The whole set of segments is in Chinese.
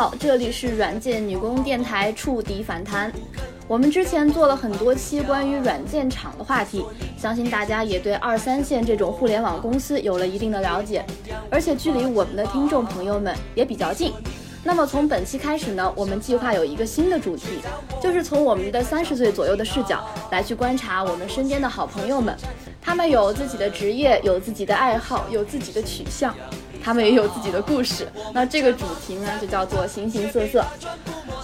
好，这里是软件女工电台触底反弹。我们之前做了很多期关于软件厂的话题，相信大家也对二三线这种互联网公司有了一定的了解，而且距离我们的听众朋友们也比较近。那么从本期开始呢，我们计划有一个新的主题，就是从我们的三十岁左右的视角来去观察我们身边的好朋友们，他们有自己的职业，有自己的爱好，有自己的取向。他们也有自己的故事，那这个主题呢就叫做形形色色。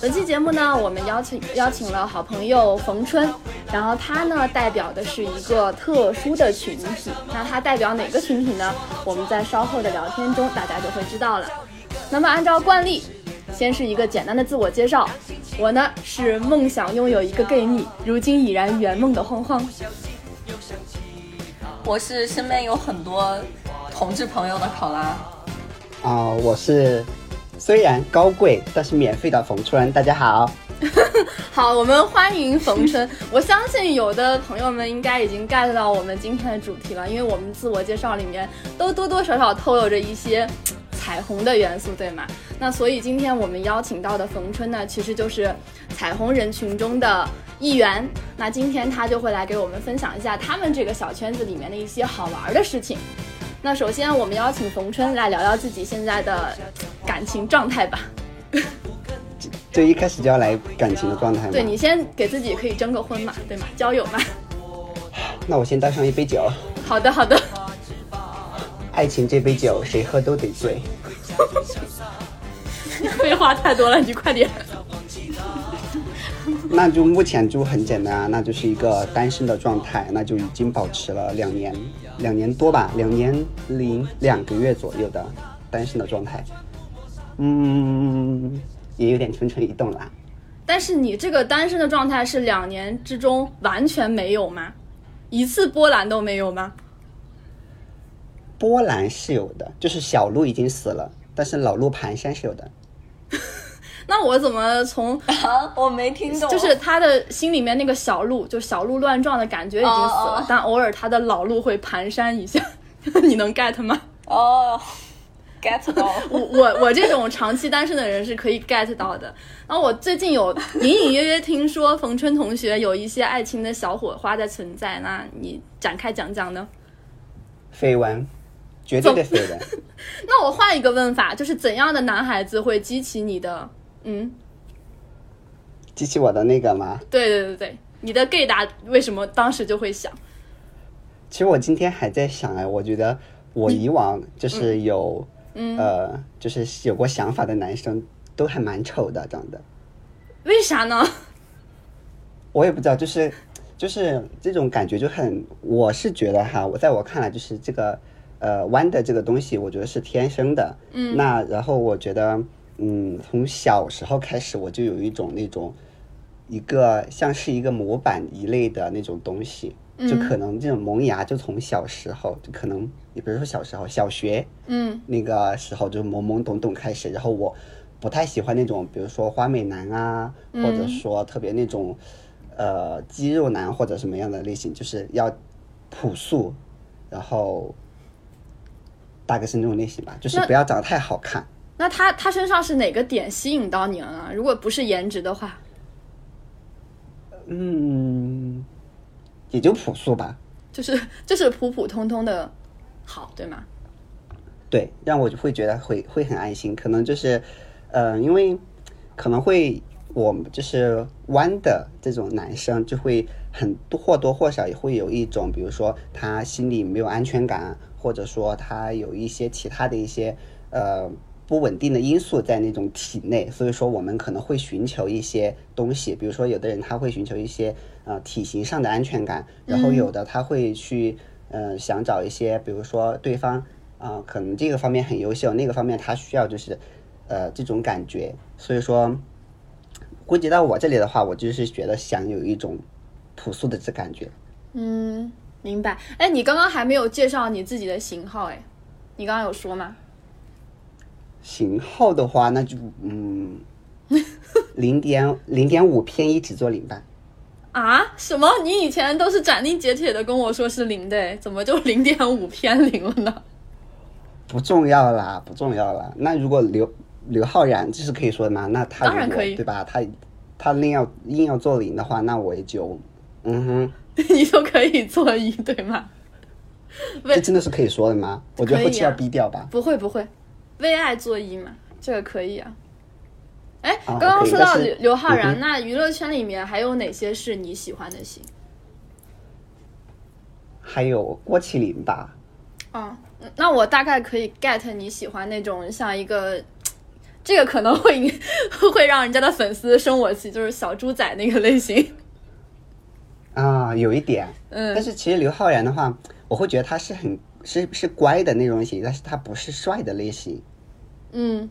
本期节目呢，我们邀请邀请了好朋友冯春，然后他呢代表的是一个特殊的群体。那他代表哪个群体呢？我们在稍后的聊天中大家就会知道了。那么按照惯例，先是一个简单的自我介绍。我呢是梦想拥有一个 gay 蜜，如今已然圆梦的慌慌。我是身边有很多。同志朋友的考拉啊，我是虽然高贵但是免费的冯春，大家好，好，我们欢迎冯春。我相信有的朋友们应该已经 get 到我们今天的主题了，因为我们自我介绍里面都多多少少透露着一些彩虹的元素，对吗？那所以今天我们邀请到的冯春呢，其实就是彩虹人群中的一员。那今天他就会来给我们分享一下他们这个小圈子里面的一些好玩的事情。那首先，我们邀请冯春来聊聊自己现在的感情状态吧。就一开始就要来感情的状态吗？对你先给自己可以征个婚嘛，对吗？交友嘛。那我先倒上一杯酒。好的，好的。爱情这杯酒，谁喝都得醉。废话太多了，你快点。那就目前就很简单啊，那就是一个单身的状态，那就已经保持了两年，两年多吧，两年零两个月左右的单身的状态，嗯，也有点蠢蠢欲动了。但是你这个单身的状态是两年之中完全没有吗？一次波澜都没有吗？波澜是有的，就是小鹿已经死了，但是老鹿蹒跚是有的。那我怎么从 啊？我没听懂，就是他的心里面那个小鹿，就小鹿乱撞的感觉已经死了，但偶尔他的老鹿会蹒跚一下，你能 get 吗？哦，get 到。我我我这种长期单身的人是可以 get 到的。然后我最近有隐隐约约听说冯春同学有一些爱情的小火花在存在，那你展开讲讲呢？绯闻，绝对的绯闻。那我换一个问法，就是怎样的男孩子会激起你的？嗯，激起我的那个吗？对对对对，你的 gay 达为什么当时就会想？其实我今天还在想哎，我觉得我以往就是有，呃，就是有过想法的男生都还蛮丑的，长得。为啥呢？我也不知道，就是就是这种感觉就很，我是觉得哈，我在我看来就是这个呃弯的这个东西，我觉得是天生的。嗯。那然后我觉得。嗯，从小时候开始，我就有一种那种一个像是一个模板一类的那种东西，就可能这种萌芽就从小时候，就可能你比如说小时候小学，嗯，那个时候就懵懵懂懂开始，然后我不太喜欢那种，比如说花美男啊，或者说特别那种呃肌肉男或者什么样的类型，就是要朴素，然后大概是那种类型吧，就是不要长得太好看。那他他身上是哪个点吸引到你了呢？如果不是颜值的话，嗯，也就朴素吧，就是就是普普通通的好，对吗？对，让我就会觉得会会很安心。可能就是，呃，因为可能会我就是弯的这种男生，就会很多或多或少也会有一种，比如说他心里没有安全感，或者说他有一些其他的一些呃。不稳定的因素在那种体内，所以说我们可能会寻求一些东西，比如说有的人他会寻求一些呃体型上的安全感，然后有的他会去呃想找一些，比如说对方啊可能这个方面很优秀，那个方面他需要就是呃这种感觉，所以说估计到我这里的话，我就是觉得想有一种朴素的这感觉。嗯，明白。哎，你刚刚还没有介绍你自己的型号，哎，你刚刚有说吗？型号的话，那就嗯，零点零点五偏一，只做零吧。啊？什么？你以前都是斩钉截铁的跟我说是零的，怎么就零点五偏零了呢？不重要啦，不重要啦。那如果刘刘昊然这是可以说的吗？那他当然可以对吧？他他硬要硬要做零的话，那我也就嗯哼，你就可以做一，对吗？这真的是可以说的吗？我觉得后期要逼掉吧。不会不会，为爱作揖嘛，这个可以啊。哎，啊刚刚说到刘刘昊然，那娱乐圈里面还有哪些是你喜欢的型？还有郭麒麟吧，嗯，那我大概可以 get 你喜欢那种像一个，这个可能会 会让人家的粉丝生我气，就是小猪仔那个类型。啊，有一点，嗯但是其实刘昊然的话，我会觉得他是很是是乖的那种型，但是他不是帅的类型。嗯，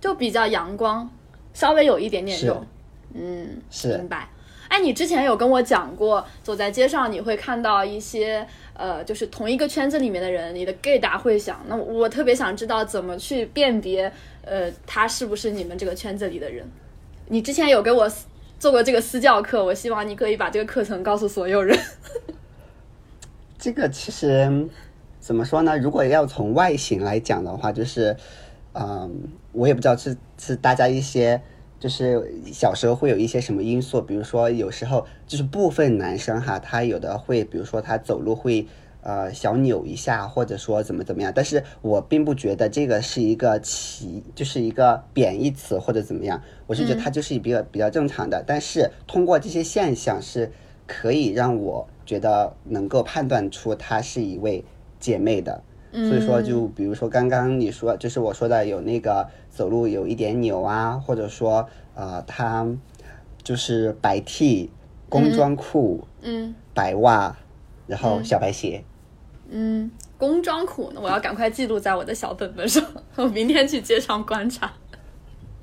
就比较阳光，稍微有一点点是肉。嗯，是明白。哎，你之前有跟我讲过，走在街上你会看到一些呃，就是同一个圈子里面的人，你的 gay 达会响。那我特别想知道怎么去辨别，呃，他是不是你们这个圈子里的人。你之前有给我做过这个私教课，我希望你可以把这个课程告诉所有人。这个其实怎么说呢？如果要从外形来讲的话，就是，嗯，我也不知道是是大家一些就是小时候会有一些什么因素，比如说有时候就是部分男生哈，他有的会，比如说他走路会。呃，小扭一下，或者说怎么怎么样，但是我并不觉得这个是一个奇，就是一个贬义词或者怎么样，我是觉得它就是比较比较正常的。但是通过这些现象是可以让我觉得能够判断出她是一位姐妹的。所以说，就比如说刚刚你说，就是我说的有那个走路有一点扭啊，或者说呃，她就是白 T、工装裤、嗯白袜，然后小白鞋。嗯，工装裤呢，我要赶快记录在我的小本本上，我明天去街上观察。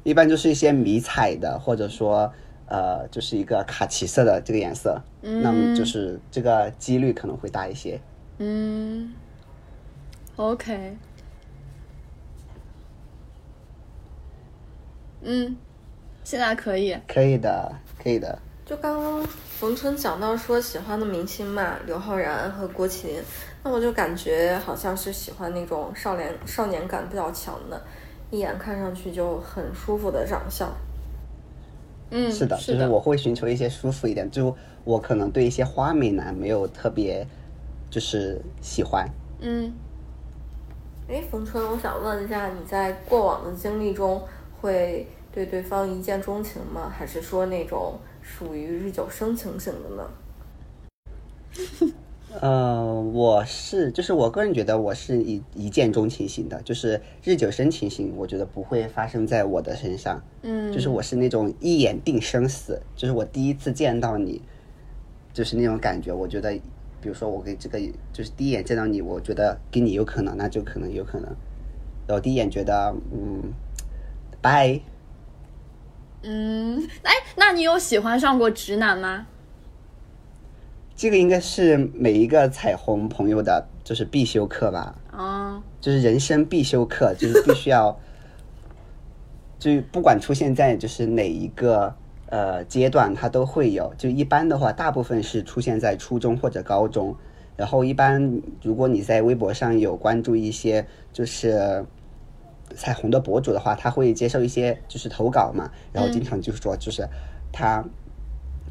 一般就是一些迷彩的，或者说呃，就是一个卡其色的这个颜色，那么就是这个几率可能会大一些。嗯，OK，嗯，现在可以。可以的，可以的。就刚刚冯春讲到说喜欢的明星嘛，刘昊然和郭麒麟，那我就感觉好像是喜欢那种少年少年感比较强的，一眼看上去就很舒服的长相。嗯，是的，是就是我会寻求一些舒服一点，就我可能对一些花美男没有特别就是喜欢。嗯，哎，冯春，我想问一下，你在过往的经历中会对对方一见钟情吗？还是说那种属于日久生情型的呢？呃，我是就是我个人觉得我是一一见钟情型的，就是日久生情型，我觉得不会发生在我的身上。嗯，就是我是那种一眼定生死，就是我第一次见到你，就是那种感觉。我觉得，比如说我给这个，就是第一眼见到你，我觉得跟你有可能，那就可能有可能。然后第一眼觉得，嗯，拜，嗯，哎，那你有喜欢上过直男吗？这个应该是每一个彩虹朋友的，就是必修课吧，啊，就是人生必修课，就是必须要，就不管出现在就是哪一个呃阶段，它都会有。就一般的话，大部分是出现在初中或者高中。然后一般如果你在微博上有关注一些就是彩虹的博主的话，他会接受一些就是投稿嘛，然后经常就是说就是他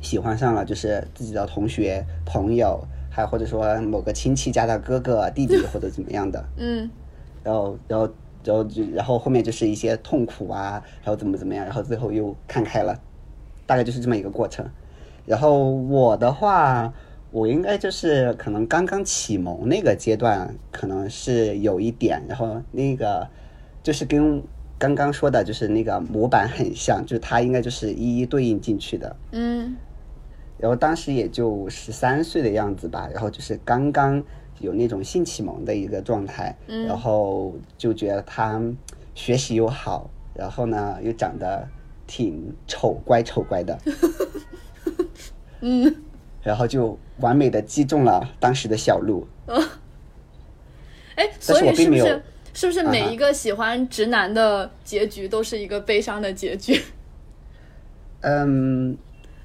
喜欢上了就是自己的同学、朋友，还或者说某个亲戚家的哥哥、弟弟或者怎么样的。嗯然后，然后，然后就，然后后面就是一些痛苦啊，然后怎么怎么样，然后最后又看开了，大概就是这么一个过程。然后我的话，我应该就是可能刚刚启蒙那个阶段，可能是有一点，然后那个就是跟刚刚说的，就是那个模板很像，就是它应该就是一一对应进去的。嗯然后当时也就十三岁的样子吧，然后就是刚刚有那种性启蒙的一个状态，然后就觉得他学习又好，然后呢又长得挺丑乖丑乖的，嗯，然后就完美的击中了当时的小鹿。哎，所以我并没有是不是是不是啊哈每一个喜欢直男的结局都是一个悲伤的结局？嗯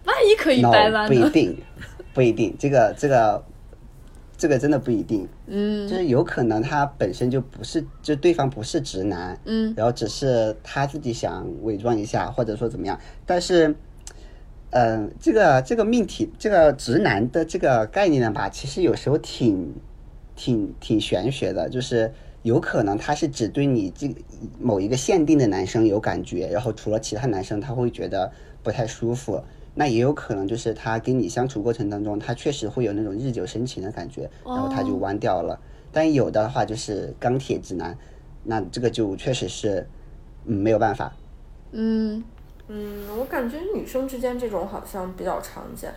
万一可以掰弯呢？不一定，不一定，这个这个这个真的不一定，嗯就是有可能他本身就不是，就对方不是直男，嗯然后只是他自己想伪装一下，或者说怎么样，但是。嗯，这个这个命题，这个直男的这个概念呢吧，其实有时候挺挺挺玄学的，就是有可能他是只对你这某一个限定的男生有感觉，然后除了其他男生他会觉得不太舒服。那也有可能就是他跟你相处过程当中，他确实会有那种日久生情的感觉，然后他就弯掉了。但有的话就是钢铁直男，那这个就确实是嗯没有办法。嗯嗯，我感觉女生之间这种好像比较常见，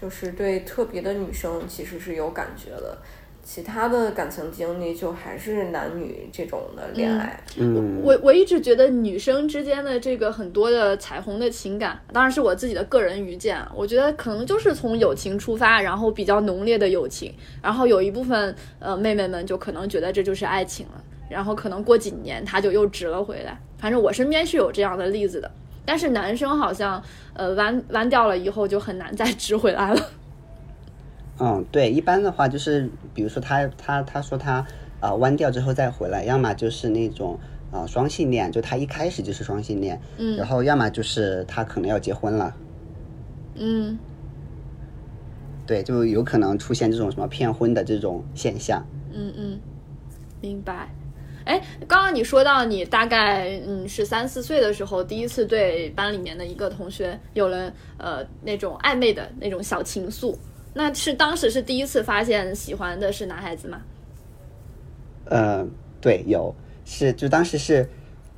就是对特别的女生其实是有感觉的，其他的感情经历就还是男女这种的恋爱。嗯，我我一直觉得女生之间的这个很多的彩虹的情感，当然是我自己的个人愚见，我觉得可能就是从友情出发，然后比较浓烈的友情，然后有一部分呃妹妹们就可能觉得这就是爱情了，然后可能过几年她就又直了回来。反正我身边是有这样的例子的，但是男生好像呃弯弯掉了以后就很难再 直回来了。嗯，对，一般的话就是，比如说他他他说他啊、呃弯掉之后再回来，要么就是那种啊、呃双性恋，就他一开始就是双性恋，嗯然后要么就是他可能要结婚了，嗯对，就有可能出现这种什么骗婚的这种现象。嗯嗯，明白。哎，刚刚你说到你大概嗯是三四岁的时候，第一次对班里面的一个同学有了呃那种暧昧的那种小情愫，那是当时是第一次发现喜欢的是男孩子吗？呃，对，有是就当时是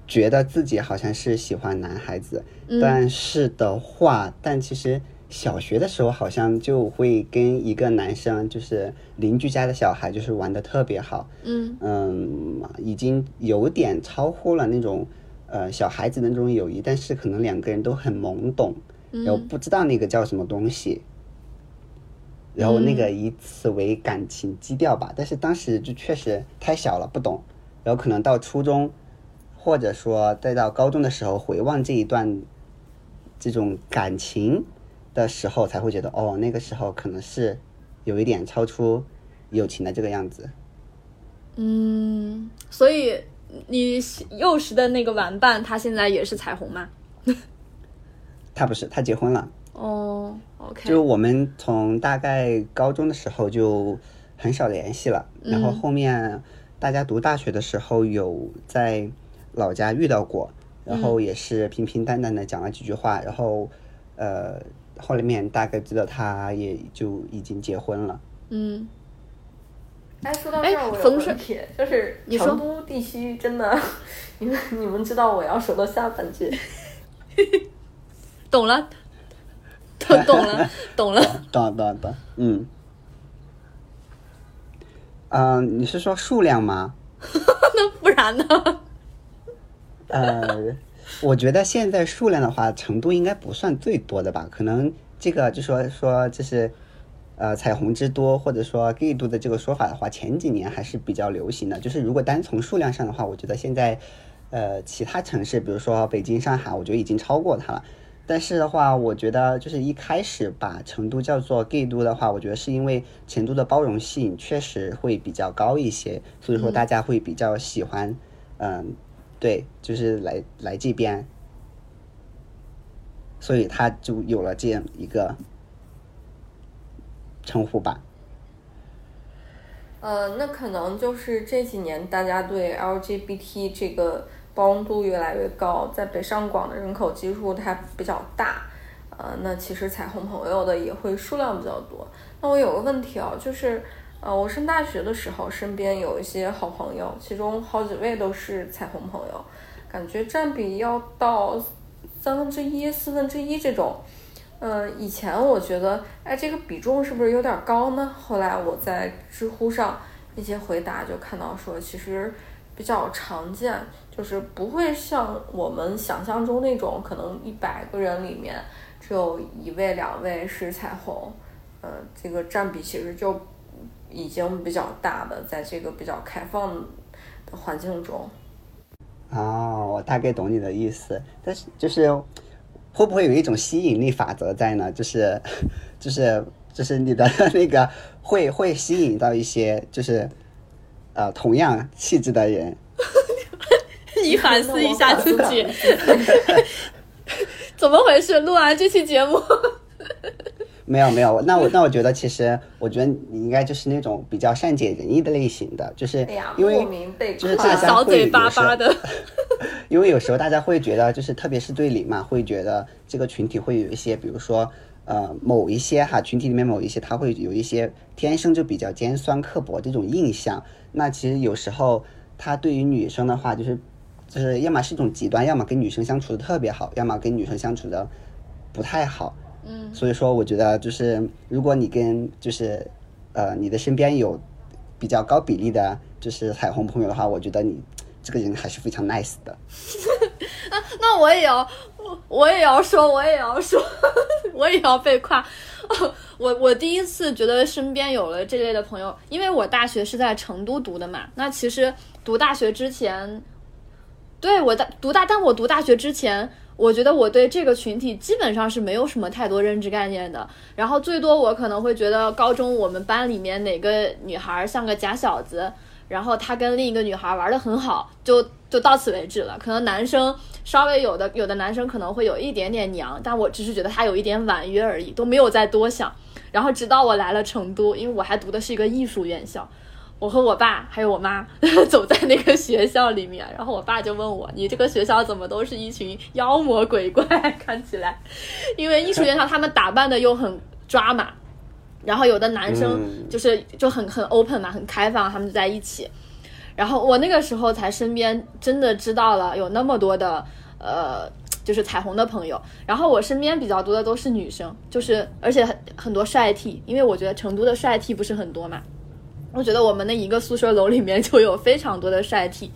觉得自己好像是喜欢男孩子，但是的话，但其实小学的时候好像就会跟一个男生，就是邻居家的小孩，就是玩的特别好，嗯。嗯，已经有点超乎了那种呃小孩子的那种友谊，但是可能两个人都很懵懂，然后不知道那个叫什么东西，然后那个以此为感情基调吧，但是当时就确实太小了，不懂，然后可能到初中，或者说再到高中的时候回望这一段这种感情的时候，才会觉得哦，那个时候可能是有一点超出友情的这个样子。嗯，所以你幼时的那个玩伴，他现在也是彩虹吗？他不是，他结婚了。哦，OK，就我们从大概高中的时候就很少联系了，然后后面大家读大学的时候有在老家遇到过，然后也是平平淡淡的讲了几句话，然后呃后面大概知道他也就已经结婚了。嗯，哎，说到哎这儿，我有个问题，就是你说。成都地区真的，你们你们知道我要说到下半句，懂了，懂 懂了，懂了。懂懂懂，嗯，嗯、你是说数量吗？那不然呢？呃，我觉得现在数量的话，成都应该不算最多的吧？可能这个就说说就是呃彩虹之多，或者说 gay 度的这个说法的话，前几年还是比较流行的。就是如果单从数量上的话，我觉得现在呃其他城市，比如说北京、上海，我觉得已经超过它了。但是的话，我觉得就是一开始把成都叫做 gay 都的话，我觉得是因为成都的包容性确实会比较高一些，所以说大家会比较喜欢，嗯，对，就是来来这边，所以他就有了这样一个称呼吧。呃，那可能就是这几年大家对 LGBT 这个包容度越来越高，在北上广的人口基数它比较大，呃，那其实彩虹朋友的也会数量比较多。那我有个问题啊，就是呃，我上大学的时候，身边有一些好朋友，其中好几位都是彩虹朋友，感觉占比要到三分之一、四分之一这种。嗯，以前我觉得，哎，这个比重是不是有点高呢？后来我在知乎上一些回答就看到说，其实比较常见，就是不会像我们想象中那种，可能一百个人里面只有一位、两位是彩虹，呃，这个占比其实就已经比较大的，在这个比较开放的环境中。哦，我大概懂你的意思，但是就是会不会有一种吸引力法则在呢？就是就是就是你的 那个会会吸引到一些就是呃同样气质的人。你反思一下自己，怎么回事？录完这期节目，没有没有，那我那我觉得其实我觉得你应该就是那种比较善解人意的类型的，就是因为就是夸大家小嘴会有时候巴巴的。因为有时候大家会觉得，就是特别是对你嘛，会觉得这个群体会有一些，比如说，呃，某一些哈群体里面某一些，他会有一些天生就比较尖酸刻薄这种印象。那其实有时候他对于女生的话，就是就是要么是一种极端，要么跟女生相处的特别好，要么跟女生相处的不太好。嗯，所以说我觉得就是如果你跟就是呃你的身边有比较高比例的就是彩虹朋友的话，我觉得你这个人还是非常 nice 的。那我也要，我也要说，我也要说，我也要被夸。我我第一次觉得身边有了这类的朋友，因为我大学是在成都读的嘛。那其实读大学之前，对我大读大，但我读大学之前，我觉得我对这个群体基本上是没有什么太多认知概念的。然后最多我可能会觉得高中我们班里面哪个女孩像个假小子，然后她跟另一个女孩玩的很好，就就到此为止了。可能男生稍微有的有的男生可能会有一点点娘，但我只是觉得他有一点婉约而已，都没有再多想。然后直到我来了成都，因为我还读的是一个艺术院校，我和我爸还有我妈 走在那个学校里面，然后我爸就问我：“你这个学校怎么都是一群妖魔鬼怪？看起来，因为艺术院校他们打扮的又很抓马，然后有的男生嗯就是就很很 open 嘛，很开放，他们就在一起。然后我那个时候才身边真的知道了有那么多的呃，就是彩虹的朋友。然后我身边比较多的都是女生，就是而且很很多帅 T，因为我觉得成都的帅 T 不是很多嘛。我觉得我们那一个宿舍楼里面就有非常多的帅 T，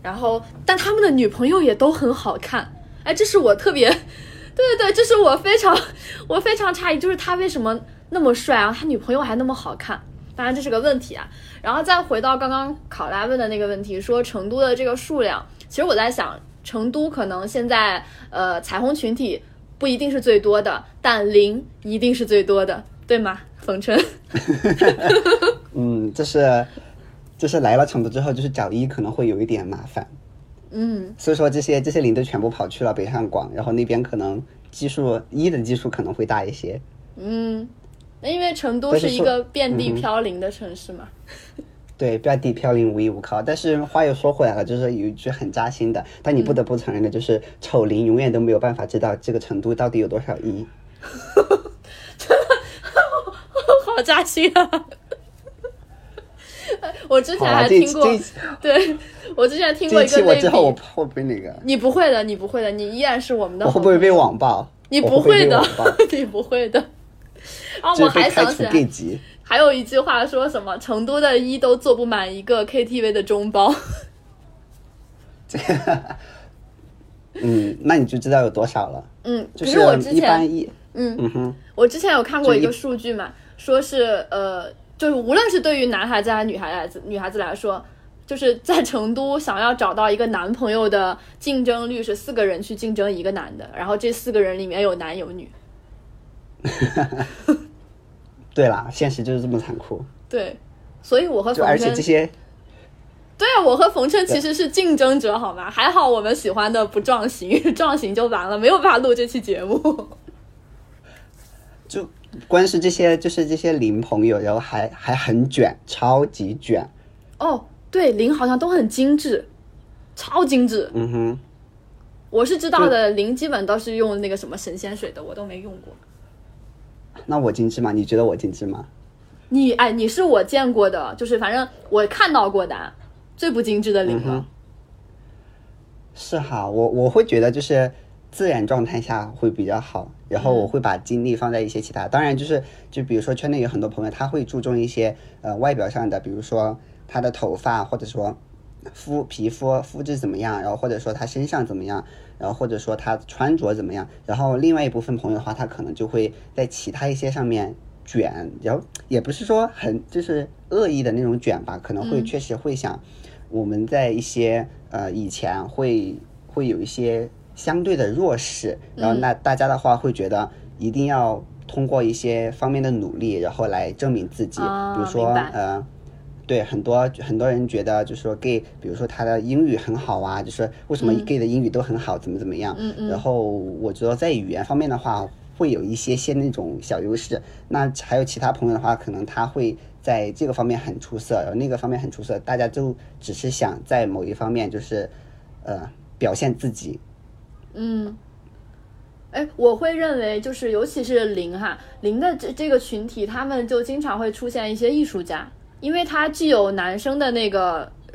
然后但他们的女朋友也都很好看。哎，这是我特别，对对对，这是我非常我非常诧异，就是他为什么那么帅啊，他女朋友还那么好看。当然这是个问题啊。然后再回到刚刚考拉问的那个问题，说成都的这个数量，其实我在想，成都可能现在呃彩虹群体不一定是最多的，但零一定是最多的，对吗？冯琛，嗯，这是就是来了成都之后，就是找一可能会有一点麻烦，嗯，所以说这些这些零都全部跑去了北上广，然后那边可能基数一的基数可能会大一些。嗯，那因为成都是一个遍地飘零的城市嘛。对，遍地飘零无依无靠。但是话又说回来了，就是有一句很扎心的，但你不得不承认的，就是丑零永远都没有办法知道这个成都到底有多少一。好扎心啊！我之前还听过对我之前听过一个类我之后我比，会不会那个？你不会的，你不会的，你依然是我们的我会不会被网暴？你不会的，你不会的。然后就我还想起来，还有一句话说什么成都的一都坐不满一个 KTV 的中包。这 嗯，那你就知道有多少了。嗯，可就是我之一般前，一，嗯，嗯哼，我之前有看过一个数据嘛，说是呃，就是无论是对于男孩子还是女孩子女孩子来说，就是在成都想要找到一个男朋友的竞争率是四个人去竞争一个男的，然后这四个人里面有男有女。对啦，现实就是这么残酷。对，所以我和冯而且这些，对啊，我和冯琛其实是竞争者，好吗？还好我们喜欢的不撞型，撞型就完了，没有办法录这期节目。就光是这些，就是这些零朋友，然后还还很卷，超级卷。哦，对，零好像都很精致，超精致。嗯哼，我是知道的，零基本都是用那个什么神仙水的，我都没用过。那我精致吗？你觉得我精致吗？你哎，你是我见过的，就是反正我看到过的最不精致的零了。是哈，我我会觉得就是自然状态下会比较好，然后嗯我会把精力放在一些其他。当然就是就比如说圈内有很多朋友，他会注重一些呃外表上的，比如说他的头发，或者说肤皮肤肤质怎么样，然后或者说他身上怎么样，然后或者说他穿着怎么样。然后另外一部分朋友的话，他可能就会在其他一些上面卷，然后也不是说很就是恶意的那种卷吧，可能会确实会想。我们在一些呃以前会会有一些相对的弱势，然后那大家的话会觉得一定要通过一些方面的努力，然后来证明自己，啊比如说呃。对很多很多人觉得，就是说 gay，比如说他的英语很好啊，就是为什么 gay 的英语都很好，怎么怎么样。嗯嗯然后我觉得在语言方面的话，会有一些些那种小优势。那还有其他朋友的话，可能他会在这个方面很出色，然后那个方面很出色，大家就只是想在某一方面就是呃表现自己。嗯，哎，我会认为就是尤其是零哈零的这这个群体，他们就经常会出现一些艺术家，因为他既有男生的那个呃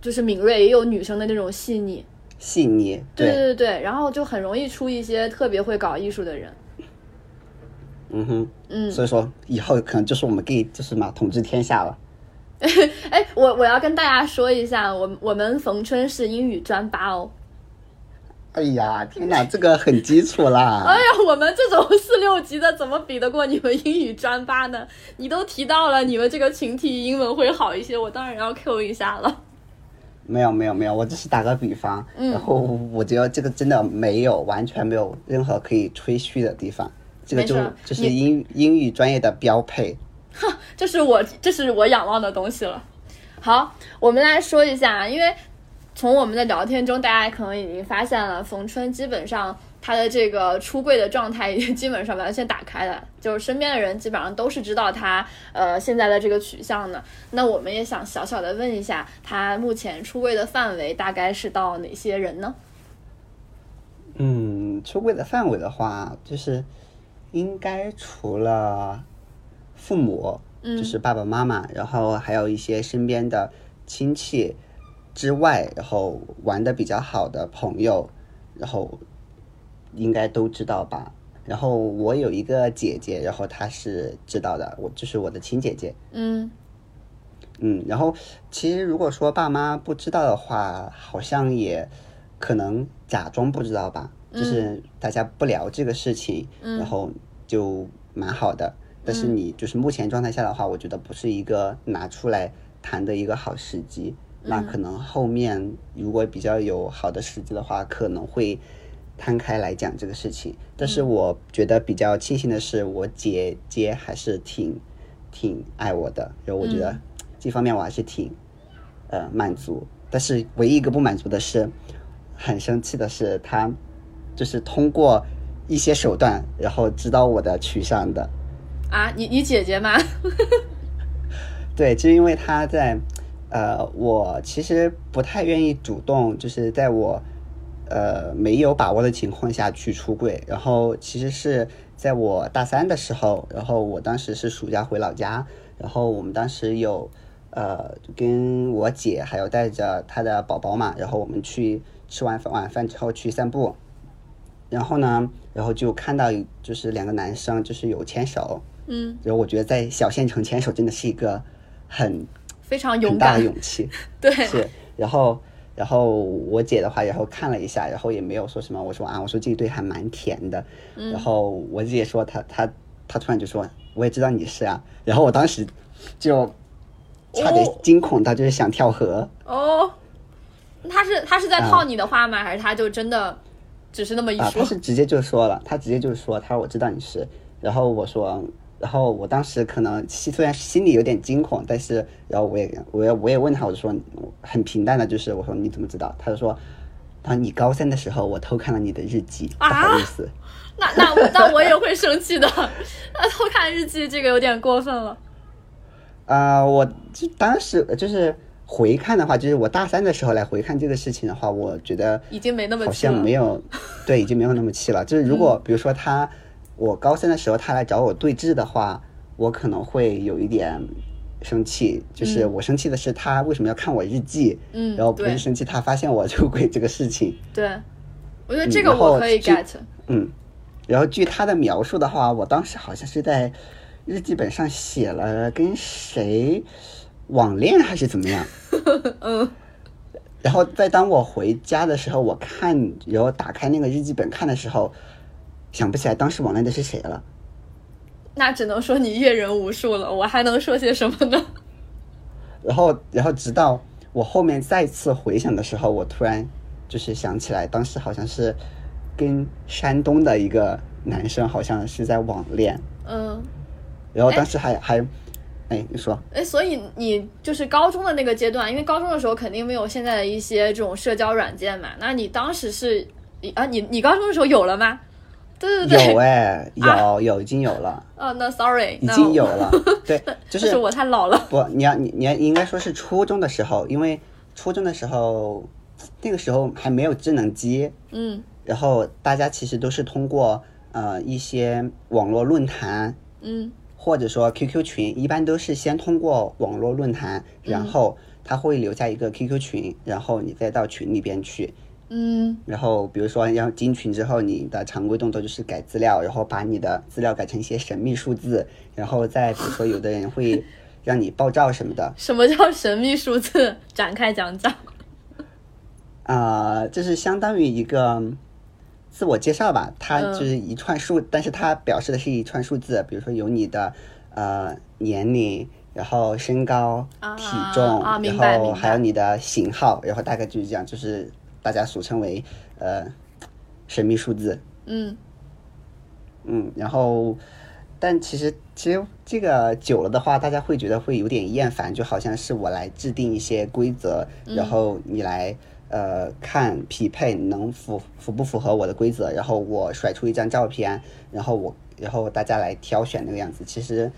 就是敏锐，也有女生的那种细腻。细腻，对对对，然后就很容易出一些特别会搞艺术的人。嗯哼，嗯，所以说以后可能就是我们 gay 就是嘛统治天下了。哎，我我要跟大家说一下，我我们逢春是英语专八哦。哎呀，天哪，这个很基础啦。哎呀，我们这种四六级的怎么比得过你们英语专八呢？你都提到了你们这个群体英文会好一些，我当然要 Q 一下了。没有没有没有，我只是打个比方，嗯然后我觉得这个真的没有完全没有任何可以吹嘘的地方，这个就就是英英语专业的标配。这是我这是我仰望的东西了。好，我们来说一下，因为从我们的聊天中，大家可能已经发现了，冯春基本上他的这个出柜的状态已经基本上完全打开了，就是身边的人基本上都是知道他呃现在的这个取向的。那我们也想小小的问一下，他目前出柜的范围大概是到哪些人呢？嗯，出柜的范围的话，就是应该除了父母，嗯就是爸爸妈妈，然后还有一些身边的亲戚之外，然后玩的比较好的朋友，然后应该都知道吧。然后我有一个姐姐，然后她是知道的，我就是我的亲姐姐。嗯嗯，然后其实如果说爸妈不知道的话，好像也可能假装不知道吧，就是大家不聊这个事情，然后就蛮好的。但是你就是目前状态下的话，我觉得不是一个拿出来谈的一个好时机。那可能后面如果比较有好的时机的话，可能会摊开来讲这个事情。但是我觉得比较庆幸的是，我姐姐还是挺挺爱我的，然后我觉得这方面我还是挺呃满足。但是唯一一个不满足的是，很生气的是，她就是通过一些手段，然后知道我的取向的。啊，你你姐姐吗？对，就因为她在，呃，我其实不太愿意主动，就是在我，呃，没有把握的情况下去出柜。然后其实是在我大三的时候，然后我当时是暑假回老家，然后我们当时有，呃，跟我姐还有带着她的宝宝嘛，然后我们去吃完晚饭之后去散步，然后呢，然后就看到就是两个男生就是有牵手，嗯，然后我觉得在小县城牵手真的是一个很非常勇敢大的，勇气，对，是。然后，然后我姐的话，然后看了一下，然后也没有说什么。我说啊，我说这一对还蛮甜的。嗯然后我姐说她她她突然就说，我也知道你是啊。然后我当时就差点哦惊恐到就是想跳河。哦，他是他是在套你的话吗？还是他就真的只是那么一啊，说？他是直接就说了，他直接就说，他说我知道你是，然后我说，然后我当时可能心虽然心里有点惊恐，但是然后我也我也我也问他，我就说很平淡的，就是我说你怎么知道？他就说，当你高三的时候，我偷看了你的日记，不好意思，那那我那我也会生气的。那偷看日记这个有点过分了。啊、我就当时就是回看的话，就是我大三的时候来回看这个事情的话，我觉得已经没那么好像没有，对，已经没有那么气了。就是如果比如说他，我高三的时候他来找我对峙的话，我可能会有一点生气。就是我生气的是他为什么要看我日记，嗯然后不对是生气他发现我出轨这个事情。对，我觉得这个我可以 get。嗯，然后据他的描述的话，我当时好像是在日记本上写了跟谁网恋还是怎么样。嗯，然后在当我回家的时候，我看，然后打开那个日记本看的时候，想不起来当时网恋的是谁了。那只能说你阅人无数了，我还能说些什么呢？然后，然后直到我后面再次回想的时候，我突然就是想起来，当时好像是跟山东的一个男生好像是在网恋，嗯，然后当时还还，哎，你说，哎，所以你就是高中的那个阶段，因为高中的时候肯定没有现在的一些这种社交软件嘛，那你当时是啊，你你高中的时候有了吗？对对对，有哎，有有已经有了，哦，那 sorry，已经有了，对，就是我太老了。不，你要你你应该说是初中的时候，因为初中的时候，那个时候还没有智能机，嗯，然后大家其实都是通过呃一些网络论坛，嗯，或者说 QQ 群，一般都是先通过网络论坛，然后他会留下一个 QQ 群，然后你再到群里边去。嗯，然后比如说要进群之后，你的常规动作就是改资料，然后把你的资料改成一些神秘数字，然后再比如说有的人会 让你爆照什么的。什么叫神秘数字？展开讲讲。啊，就是相当于一个自我介绍吧，它就是一串数，但是它表示的是一串数字，比如说有你的呃年龄，然后身高、体重，然后还有你的型号，然后大概就是这样，就是。大家俗称为呃神秘数字，嗯嗯，然后但其实其实这个久了的话，大家会觉得会有点厌烦，就好像是我来制定一些规则，然后你来呃看匹配能符符不符合我的规则，然后我甩出一张照片，然后我然后大家来挑选那个样子。其实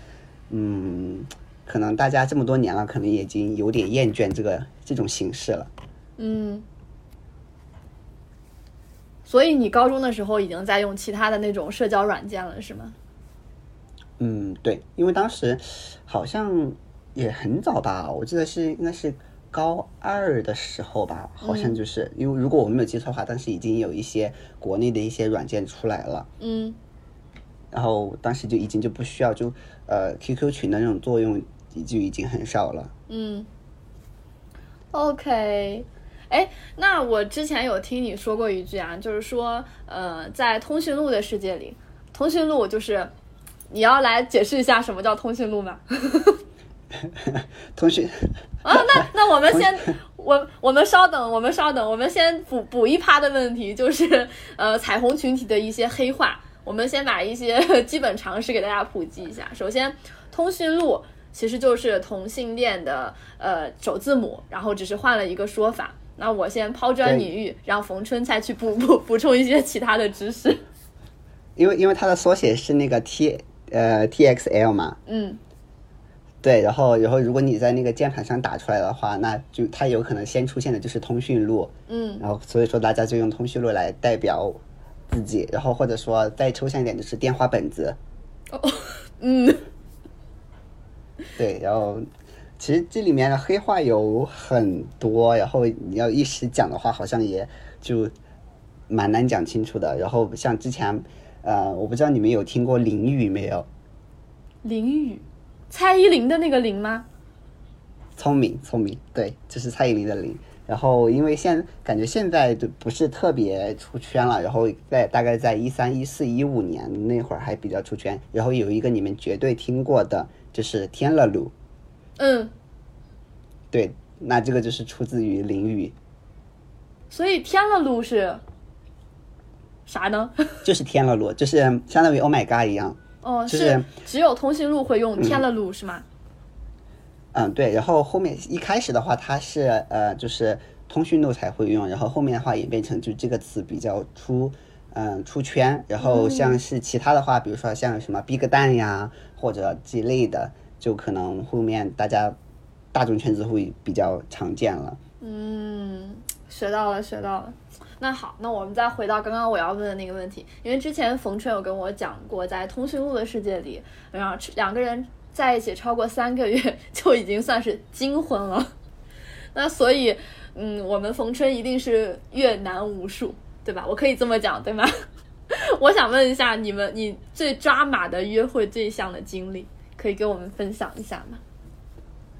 嗯，可能大家这么多年了，可能已经有点厌倦这个这种形式了，嗯。所以你高中的时候已经在用其他的那种社交软件了，是吗？嗯，对，因为当时好像也很早吧，我记得是应该是高二的时候吧，好像就是因为如果我没有记错的话，当时已经有一些国内的一些软件出来了，嗯，然后当时就已经就不需要就呃 QQ 群的那种作用就已经很少了，嗯，OK。哎，那我之前有听你说过一句啊，就是说，呃，在通讯录的世界里，通讯录就是你要来解释一下什么叫通讯录吗？通讯啊，那那我们先，我我们稍等，我们稍等，我们先补补一趴的问题，就是呃，彩虹群体的一些黑话，我们先把一些 基本常识给大家普及一下。首先，通讯录其实就是同性恋的呃首字母，然后只是换了一个说法。那我先抛砖引玉，让冯春再去补补 补充一些其他的知识。因为因为它的缩写是那个 T 呃 T X L 嘛，嗯，对，然后然后如果你在那个键盘上打出来的话，那就它有可能先出现的就是通讯录，嗯，然后所以说大家就用通讯录来代表自己，然后或者说再抽象一点就是电话本子，哦，嗯，对，然后。其实这里面的黑话有很多，然后你要一时讲的话，好像也就蛮难讲清楚的。然后像之前，呃，我不知道你们有听过淋雨没有？淋雨，蔡依林的那个林吗？聪明，聪明，对，就是蔡依林的林。然后因为现感觉现在就不是特别出圈了，然后在大概在一三一四一五年那会儿还比较出圈。然后有一个你们绝对听过的，就是天了噜。嗯，对，那这个就是出自于淋雨，所以天了噜是啥呢？就是天了噜，就是相当于 Oh my God 一样。哦，是只有通讯录会用天了噜是吗？嗯，对。然后后面一开始的话，它是呃，就是通讯录才会用，然后后面的话演变成就这个词比较出嗯出圈。然后像是其他的话，比如说像什么 Big 蛋呀，或者之类的。就可能后面大家大众圈子会比较常见了。嗯，学到了，学到了。那好，那我们再回到刚刚我要问的那个问题，因为之前冯春有跟我讲过，在通讯录的世界里，然后两个人在一起超过三个月就已经算是金婚了。那所以，嗯，我们冯春一定是越男无数，对吧？我可以这么讲，对吗？我想问一下你们，你最抓马的约会对象的经历。可以跟我们分享一下吗？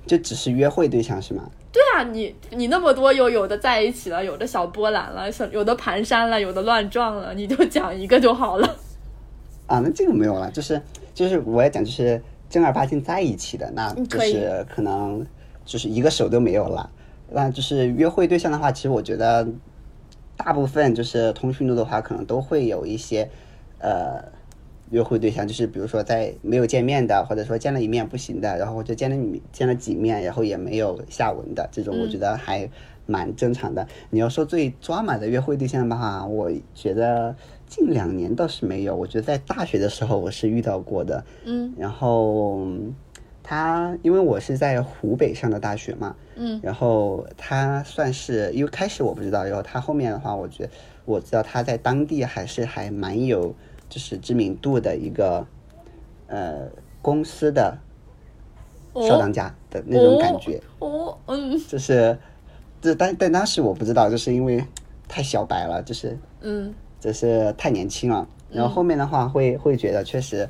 就只是约会对象是吗？对啊，你你那么多，有有的在一起了，有的小波澜了，小有的蹒跚了，有的乱撞了，你就讲一个就好了。啊，那这个没有了，就是就是我要讲，就是正儿八经在一起的，那就是可能就是一个手都没有了。那就是约会对象的话，其实我觉得大部分就是通讯录的话，可能都会有一些。呃约会对象，就是比如说在没有见面的，或者说见了一面不行的，然后或者见了你见了几面，然后也没有下文的这种，我觉得还蛮正常的。你要说最抓马的约会对象的话，我觉得近两年倒是没有，我觉得在大学的时候我是遇到过的。嗯然后他因为我是在湖北上的大学嘛，嗯然后他算是因为开始我不知道，然后他后面的话，我觉得我知道他在当地还是还蛮有就是知名度的一个呃公司的少当家的那种感觉，哦，嗯就是这但但当时我不知道，就是因为太小白了，就是嗯就是太年轻了。然后后面的话会会觉得确实，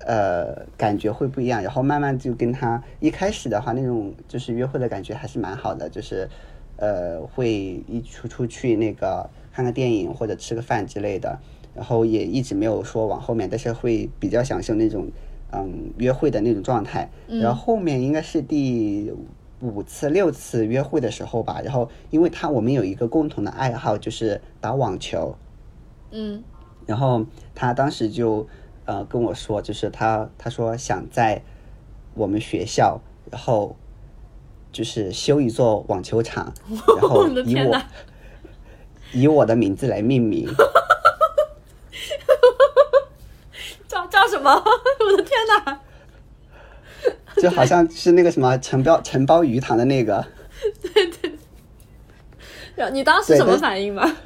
呃，感觉会不一样。然后慢慢就跟他一开始的话那种就是约会的感觉还是蛮好的，就是呃会一出出去那个看个电影或者吃个饭之类的。然后也一直没有说往后面，但是会比较享受那种嗯约会的那种状态。然后后面应该是第五次、六次约会的时候吧。然后因为他我们有一个共同的爱好，就是打网球。嗯然后他当时就呃跟我说，就是他他说想在我们学校，然后就是修一座网球场，然后以我以我的名字来命名。叫叫什么？我的天哪！就好像是那个什么承包承包鱼塘的那个，然后你当时什么反应吗？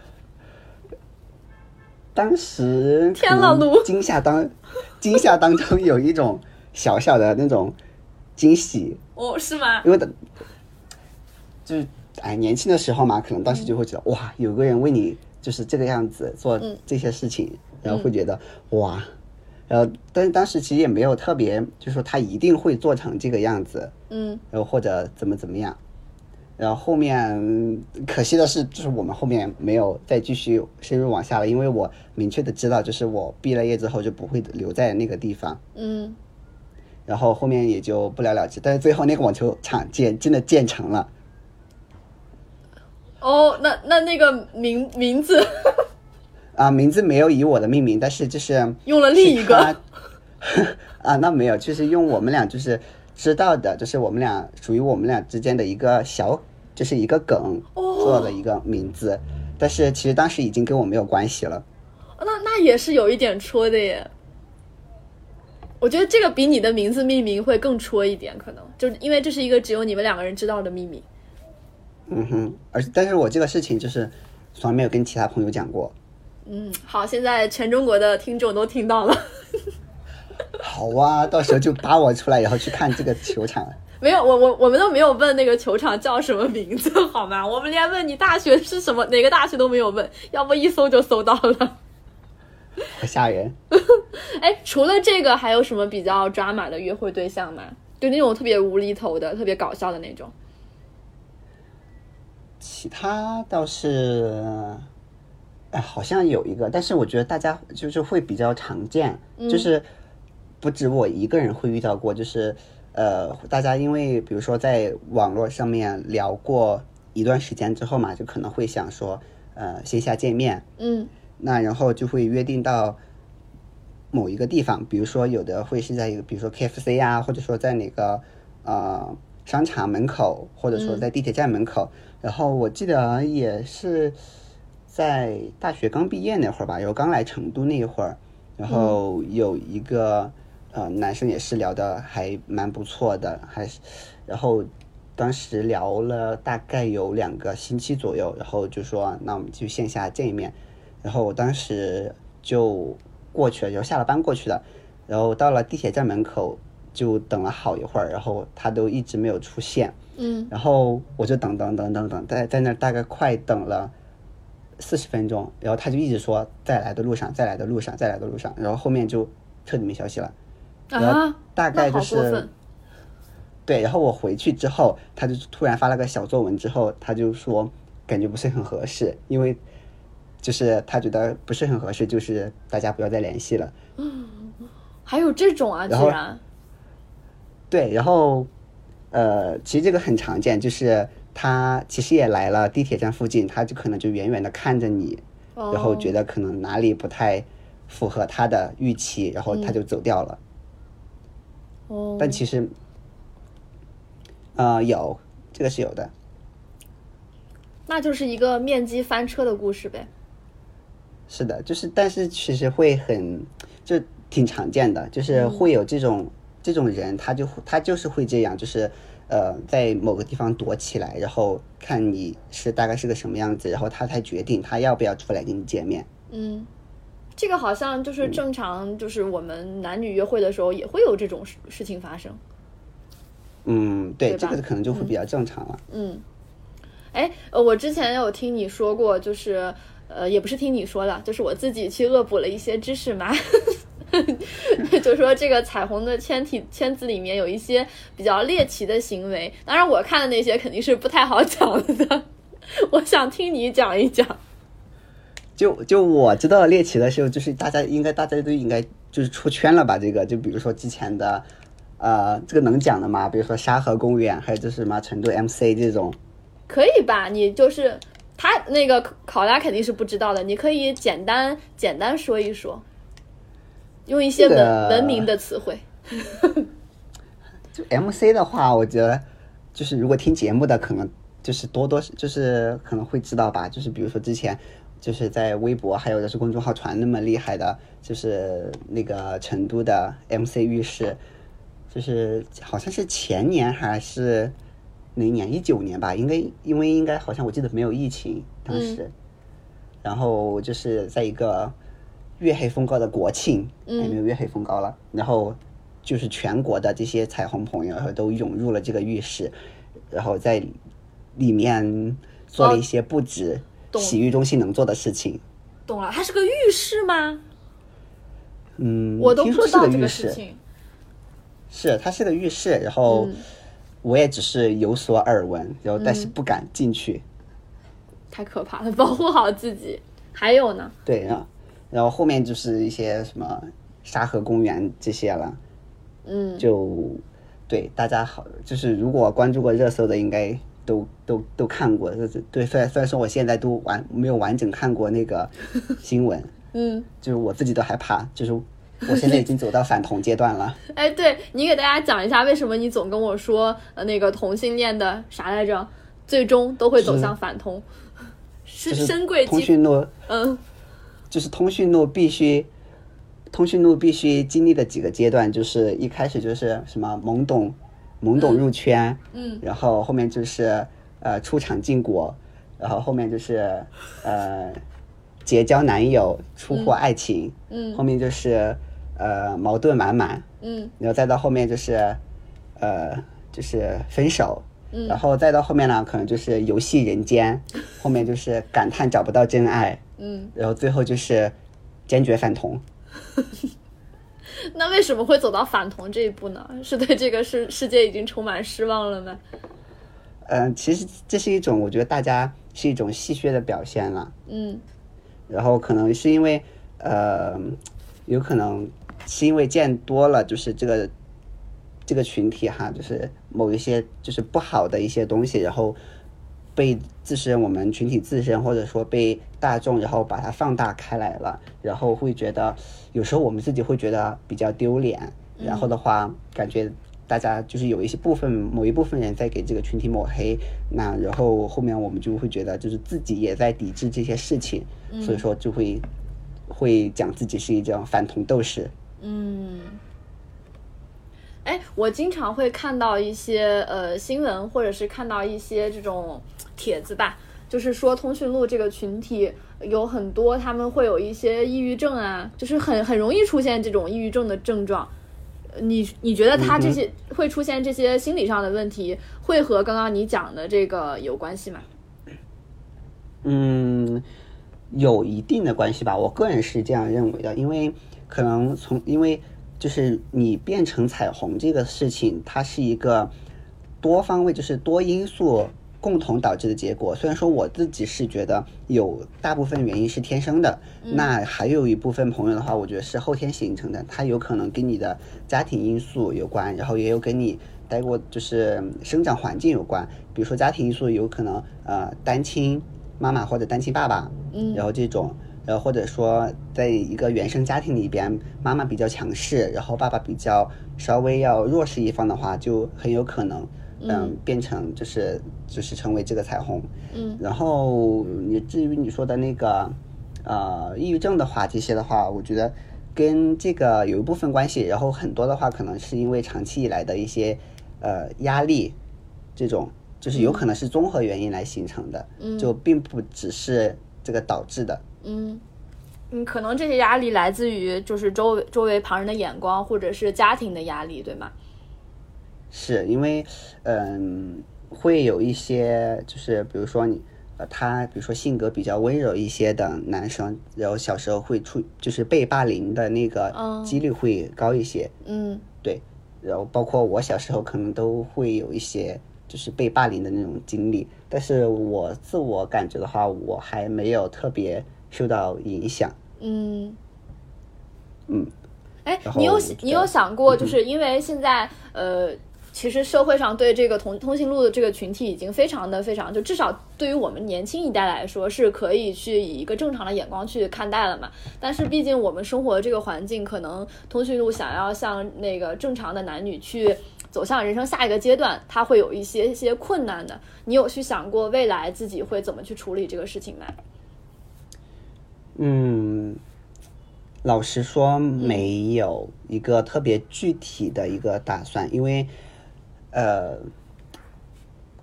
当时天了噜惊吓当惊吓当中有一种小小的那种惊喜，哦，是吗？因为的，就是哎，年轻的时候嘛，可能当时就会觉得、哇，有个人为你就是这个样子做这些事情，然后会觉得、哇，然后但是当时其实也没有特别，就说他一定会做成这个样子，嗯然后或者怎么怎么样。然后后面可惜的是，就是我们后面没有再继续深入往下了，因为我明确的知道，就是我毕了业之后就不会留在那个地方，嗯，然后后面也就不了了之。但是最后那个网球场建真的建成了，哦，那那那个名名字啊，名字没有以我的命名，但是就是用了另一个，啊，那没有，就是用我们俩就是知道的，就是我们俩属于我们俩之间的一个小，就是一个梗哦做的一个名字，但是其实当时已经跟我没有关系了。那那也是有一点戳的耶。我觉得这个比你的名字命名会更戳一点，可能就是因为这是一个只有你们两个人知道的秘密。嗯哼，而但是我这个事情就是从来没有跟其他朋友讲过。嗯，好，现在全中国的听众都听到了。好啊，到时候就扒我出来，然后去看这个球场。没有，我我我们都没有问那个球场叫什么名字，好吗？我们连问你大学是什么哪个大学都没有问，要不一搜就搜到了。好吓人。哎，除了这个，还有什么比较抓马的约会对象吗？就那种特别无厘头的、特别搞笑的那种。其他倒是，哎，好像有一个，但是我觉得大家就是会比较常见，就是不止我一个人会遇到过，就是呃，大家因为比如说在网络上面聊过一段时间之后嘛，就可能会想说，呃，线下见面，嗯。那然后就会约定到某一个地方，比如说有的会是在一个，比如说 KFC 啊，或者说在哪个呃商场门口，或者说在地铁站门口。然后我记得也是在大学刚毕业那会儿吧，然后刚来成都那会儿，然后有一个呃男生也是聊的还蛮不错的，还是然后当时聊了大概有两个星期左右，然后就说那我们去线下见一面。然后我当时就过去了，然后下了班过去的，然后到了地铁站门口就等了好一会儿，然后他都一直没有出现，嗯。然后我就等等等等等，在在那儿大概快等了四十分钟，然后他就一直说在来的路上，在来的路上，在来的路上，然后后面就彻底没消息了，然后啊，大概就是分。对，然后我回去之后，他就突然发了个小作文，之后他就说感觉不是很合适，因为就是他觉得不是很合适，就是大家不要再联系了。嗯还有这种啊，居然。对，然后呃，其实这个很常见，就是他其实也来了地铁站附近，他就可能就远远的看着你，然后觉得得可能哪里不太符合他的预期，然后他就走掉了。哦，但其实，呃，有这个是有的。那就是一个面积翻车的故事呗。是的，就是但是其实会很就挺常见的，就是会有这种、这种人，他就他就是会这样，就是呃在某个地方躲起来，然后看你是大概是个什么样子，然后他才决定他要不要出来跟你见面。嗯，这个好像就是正常，就是我们男女约会的时候也会有这种事事情发生。嗯，对，对这个可能就会比较正常了。嗯，哎，呃我之前有听你说过，就是呃，也不是听你说的，就是我自己去恶补了一些知识嘛。就说这个彩虹的签体签字里面有一些比较猎奇的行为，当然我看的那些肯定是不太好讲的，我想听你讲一讲。就就我知道猎奇的时候，就是大家应该大家都应该就是出圈了吧？这个就比如说之前的，呃，这个能讲的吗？比如说沙河公园，还有就是什么成都 MC 这种。可以吧？你就是他那个考拉肯定是不知道的，你可以简单简单说一说，用一些文这个文明的词汇。就 MC 的话，我觉得就是如果听节目的，可能就是多多就是可能会知道吧。就是比如说之前就是在微博还有的是公众号传那么厉害的，就是那个成都的 MC 浴室，就是好像是前年还是哪一年？一九年吧，应该因为应该好像我记得没有疫情当时，然后就是在一个月黑风高的国庆，也没有月黑风高了，然后就是全国的这些彩虹朋友，然后都涌入了这个浴室，然后在里面做了一些不止洗浴中心能做的事情。懂了，它是个浴室吗？嗯，我都听说是不知道这个浴室，个事情。是它是个浴室，然后嗯我也只是有所耳闻，然后但是不敢进去。太可怕了，保护好自己。还有呢？对，然后然后后面就是一些什么沙河公园这些了。嗯，就对大家好，就是如果关注过热搜的，应该都都都看过。就是对，虽然虽然说我现在都完没有完整看过那个 新闻，嗯，就是我自己都害怕，就是我现在已经走到反同阶段了。哎，对你给大家讲一下，为什么你总跟我说呃那个同性恋的啥来着，最终都会走向反同，是深贵基通讯录，嗯就是通讯录必须，通讯录必须经历的几个阶段，就是一开始就是什么懵懂，懵懂入圈，嗯然后后面就是呃出场禁果，然后后面就是呃结交男友，出货爱情，嗯。后面就是呃矛盾满满，嗯。然后再到后面就是呃就是分手，嗯。然后再到后面呢，可能就是游戏人间，后面就是感叹找不到真爱，嗯，然后最后就是坚决反同。那为什么会走到反同这一步呢？是对这个世世界已经充满失望了吗？嗯、其实这是一种，我觉得大家是一种戏谑的表现了。嗯然后可能是因为，呃，有可能是因为见多了，就是这个这个群体哈，就是某一些就是不好的一些东西，然后被自身我们群体自身或者说被大众，然后把它放大开来了，然后会觉得有时候我们自己会觉得比较丢脸，然后的话感觉。大家就是有一些部分某一部分人在给这个群体抹黑，那然后后面我们就会觉得就是自己也在抵制这些事情，所以说就会会讲自己是一种反同斗士。嗯。哎，我经常会看到一些呃新闻，或者是看到一些这种帖子吧，就是说通讯录这个群体有很多他们会有一些抑郁症啊，就是很很容易出现这种抑郁症的症状。呃你你觉得他这些、会出现这些心理上的问题，会和刚刚你讲的这个有关系吗？嗯，有一定的关系吧，我个人是这样认为的，因为可能从因为就是你变成彩虹这个事情，它是一个多方位，就是多因素共同导致的结果。虽然说我自己是觉得有大部分原因是天生的，那还有一部分朋友的话，我觉得是后天形成的，它有可能跟你的家庭因素有关，然后也有跟你待过就是生长环境有关。比如说家庭因素有可能呃单亲妈妈或者单亲爸爸，嗯然后这种然后或者说在一个原生家庭里边，妈妈比较强势，然后爸爸比较稍微要弱势一方的话，就很有可能，嗯，变成就是就是成为这个彩虹。嗯，然后你至于你说的那个呃抑郁症的话，这些的话，我觉得跟这个有一部分关系，然后很多的话可能是因为长期以来的一些呃压力，这种就是有可能是综合原因来形成的，就并不只是这个导致的。嗯，嗯，可能这些压力来自于就是周围周围旁人的眼光，或者是家庭的压力，对吗？是因为，嗯，会有一些就是比如说你，呃，他比如说性格比较温柔一些的男生，然后小时候会出就是被霸凌的那个几率会高一些。嗯，对，然后包括我小时候可能都会有一些就是被霸凌的那种经历，但是我自我感觉的话，我还没有特别。受到影响，嗯，嗯，哎，你有你有想过，就是因为现在呃，其实社会上对这个通通讯录的这个群体已经非常的非常，就至少对于我们年轻一代来说，是可以去以一个正常的眼光去看待了嘛。但是毕竟我们生活的这个环境，可能通讯录想要像那个正常的男女去走向人生下一个阶段，它会有一些一些困难的。你有去想过未来自己会怎么去处理这个事情吗？嗯，老实说，没有一个特别具体的一个打算，因为，呃，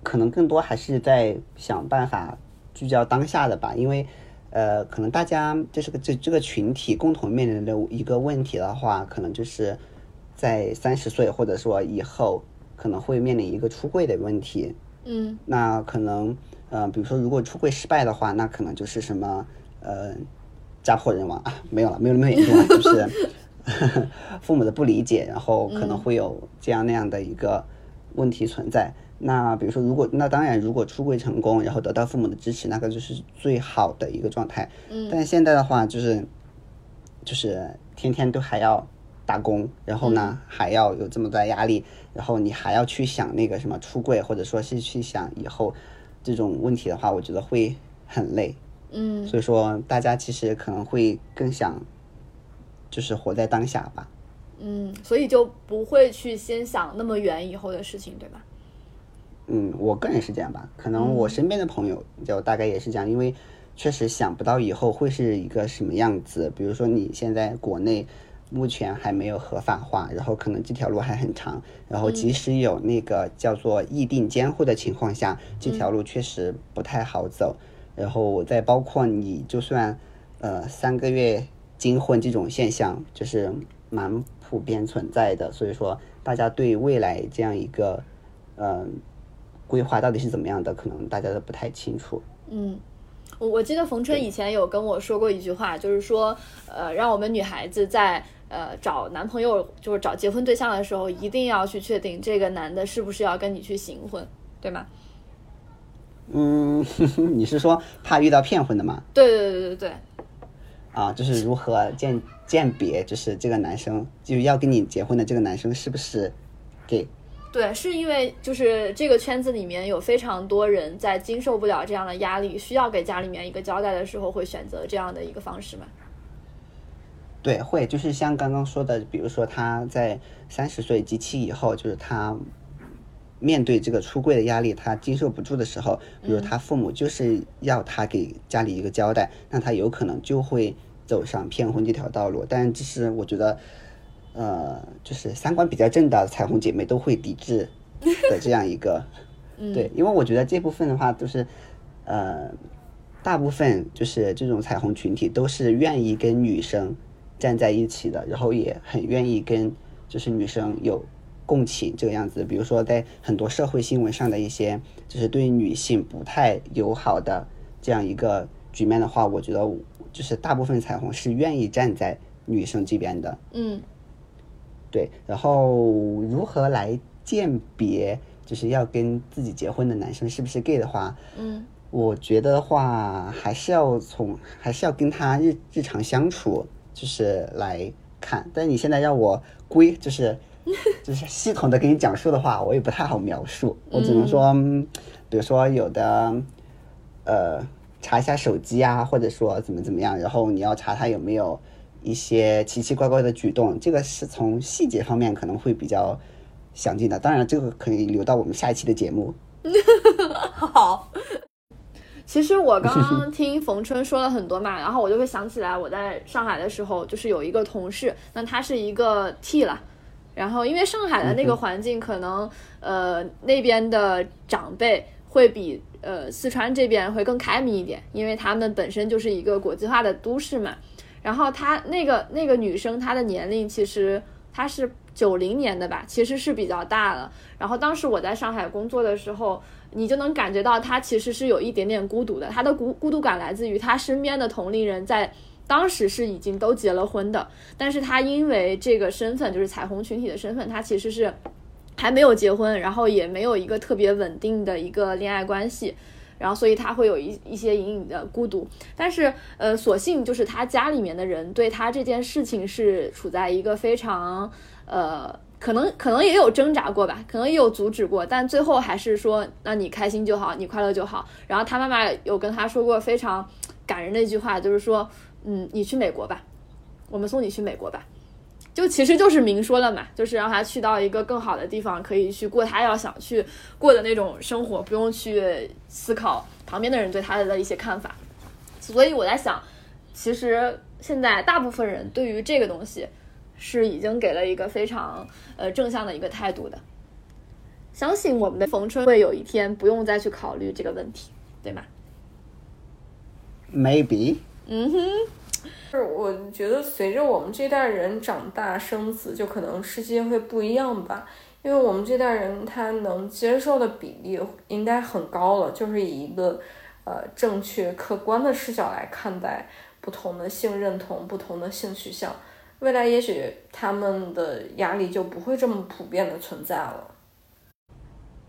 可能更多还是在想办法聚焦当下的吧。因为，呃，可能大家这是个这这个群体共同面临的一个问题的话，可能就是在三十岁或者说以后可能会面临一个出柜的问题。嗯，那可能，呃，比如说如果出柜失败的话，那可能就是什么，呃。家破人亡啊，没有了，没有那么严重啊，就是 父母的不理解，然后可能会有这样那样的一个问题存在。那比如说，如果那当然，如果出柜成功，然后得到父母的支持，那个就是最好的一个状态。嗯。但现在的话，就是就是天天都还要打工，然后呢还要有这么大压力，然后你还要去想那个什么出柜，或者说是去想以后这种问题的话，我觉得会很累。嗯，所以说大家其实可能会更想，就是活在当下吧。嗯，所以就不会去先想那么远以后的事情，对吧？嗯，我个人是这样吧。可能我身边的朋友就大概也是这样，因为确实想不到以后会是一个什么样子。比如说你现在国内目前还没有合法化，然后可能这条路还很长。然后即使有那个叫做议定监护的情况下，这条路确实不太好走。然后再包括你，就算呃三个月金婚这种现象，就是蛮普遍存在的。所以说，大家对未来这样一个呃规划到底是怎么样的，可能大家都不太清楚。嗯，我我记得冯春以前有跟我说过一句话，就是说呃，让我们女孩子在呃找男朋友，就是找结婚对象的时候，一定要去确定这个男的是不是要跟你去行婚，对吗？嗯，你是说怕遇到骗婚的吗？对对对对对。啊，就是如何鉴鉴别，就是这个男生就要跟你结婚的这个男生是不是 gay？对，是因为就是这个圈子里面有非常多人在经受不了这样的压力，需要给家里面一个交代的时候，会选择这样的一个方式吗？对，会，就是像刚刚说的，比如说他在三十岁及其以后，就是他。面对这个出柜的压力，他经受不住的时候，比如他父母就是要他给家里一个交代，那他有可能就会走上骗婚这条道路。但这是我觉得，呃，就是三观比较正的彩虹姐妹都会抵制的这样一个，对，因为我觉得这部分的话都是，呃，大部分就是这种彩虹群体都是愿意跟女生站在一起的，然后也很愿意跟就是女生有。共情这个样子，比如说在很多社会新闻上的一些，就是对女性不太友好的这样一个局面的话，我觉得就是大部分彩虹是愿意站在女生这边的。嗯，对。然后如何来鉴别就是要跟自己结婚的男生是不是 gay 的话，嗯，我觉得话还是要从还是要跟他日日常相处就是来看。但你现在让我归就是。就是系统的给你讲述的话，我也不太好描述。我只能说，比如说有的，呃，查一下手机啊，或者说怎么怎么样，然后你要查他有没有一些奇奇怪怪的举动，这个是从细节方面可能会比较详尽的。当然，这个可以留到我们下一期的节目。好。其实我刚刚 听冯春说了很多嘛，然后我就会想起来，我在上海的时候，就是有一个同事，那他是一个 T 了，然后因为上海的那个环境，可能呃那边的长辈会比呃四川这边会更开明一点，因为他们本身就是一个国际化的都市嘛。然后她那个那个女生，她的年龄其实她是九零年的吧，其实是比较大了。然后当时我在上海工作的时候。你就能感觉到她其实是有一点点孤独的，她的孤孤独感来自于她身边的同龄人在当时是已经都结了婚的，但是他因为这个身份就是彩虹群体的身份，他其实是还没有结婚，然后也没有一个特别稳定的一个恋爱关系，然后所以他会有一一些隐隐的孤独，但是呃，所幸就是他家里面的人对他这件事情是处在一个非常呃。可能可能也有挣扎过吧，可能也有阻止过，但最后还是说，那你开心就好，你快乐就好。然后他妈妈有跟他说过非常感人的一句话，就是说，嗯，你去美国吧，我们送你去美国吧，就其实就是明说了嘛，就是让他去到一个更好的地方，可以去过他要想去过的那种生活，不用去思考旁边的人对他的一些看法。所以我在想，其实现在大部分人对于这个东西。是已经给了一个非常呃正向的一个态度的，相信我们的冯春会有一天不用再去考虑这个问题，对吗？Maybe。嗯哼，是我觉得随着我们这代人长大生子，就可能世界会不一样吧。因为我们这代人他能接受的比例应该很高了，就是以一个呃正确客观的视角来看待不同的性认同、不同的性取向。未来也许他们的压力就不会这么普遍的存在了，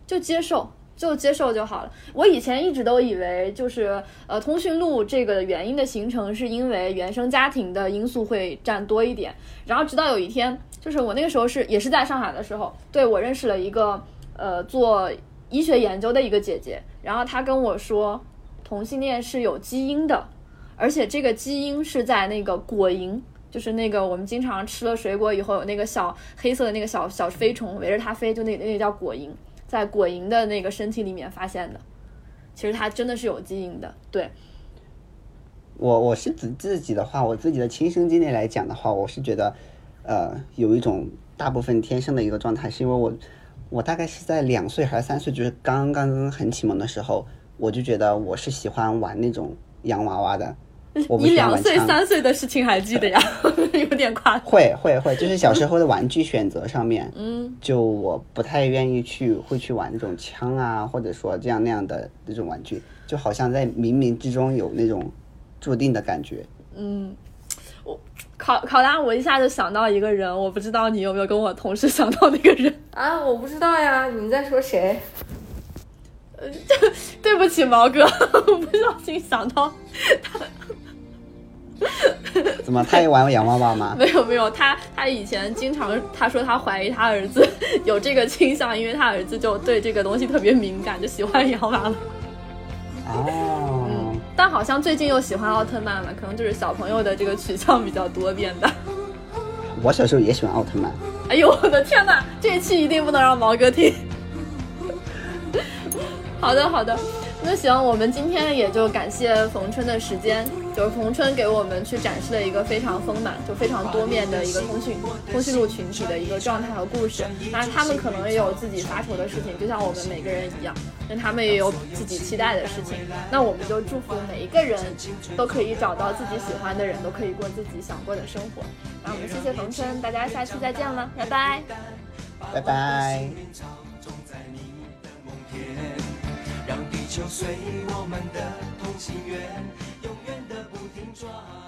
就接受，就接受就好了。我以前一直都以为，就是呃，通讯录这个原因的形成是因为原生家庭的因素会占多一点。然后直到有一天，就是我那个时候是也是在上海的时候，对我认识了一个呃做医学研究的一个姐姐，然后她跟我说，同性恋是有基因的，而且这个基因是在那个果蝇。就是那个我们经常吃了水果以后有那个小黑色的那个小小飞虫围着它飞，就那那个叫果蝇，在果蝇的那个身体里面发现的。其实它真的是有基因的。对，我我是指自己的话，我自己的亲身经历来讲的话，我是觉得，呃，有一种大部分天生的一个状态，是因为我我大概是在两岁还是三岁，就是刚刚很启蒙的时候，我就觉得我是喜欢玩那种洋娃娃的。你两岁三岁的事情还记得呀？有点夸张。会会会，就是小时候的玩具选择上面，嗯，就我不太愿意去会去玩那种枪啊，或者说这样那样的那种玩具，就好像在冥冥之中有那种注定的感觉。嗯，我考考拉，我一下就想到一个人，我不知道你有没有跟我同时想到那个人 啊？我不知道呀，你在说谁？呃，对不起，毛哥，我不小心想到他。怎么？他也玩洋娃娃吗？没有没有，他他以前经常他说他怀疑他儿子 有这个倾向，因为他儿子就对这个东西特别敏感，就喜欢洋娃娃。哦，嗯，但好像最近又喜欢奥特曼了，可能就是小朋友的这个取向比较多变的。我小时候也喜欢奥特曼。哎呦我的天哪，这一期一定不能让毛哥听。好 的好的。那行，我们今天也就感谢冯春的时间，就是冯春给我们去展示了一个非常丰满、就非常多面的一个通讯通讯录群体的一个状态和故事。那他们可能也有自己发愁的事情，就像我们每个人一样，那他们也有自己期待的事情。那我们就祝福每一个人都可以找到自己喜欢的人，都可以过自己想过的生活。那我们谢谢冯春，大家下期再见了，拜拜，拜拜。就随我们的同心圆，永远的不停转。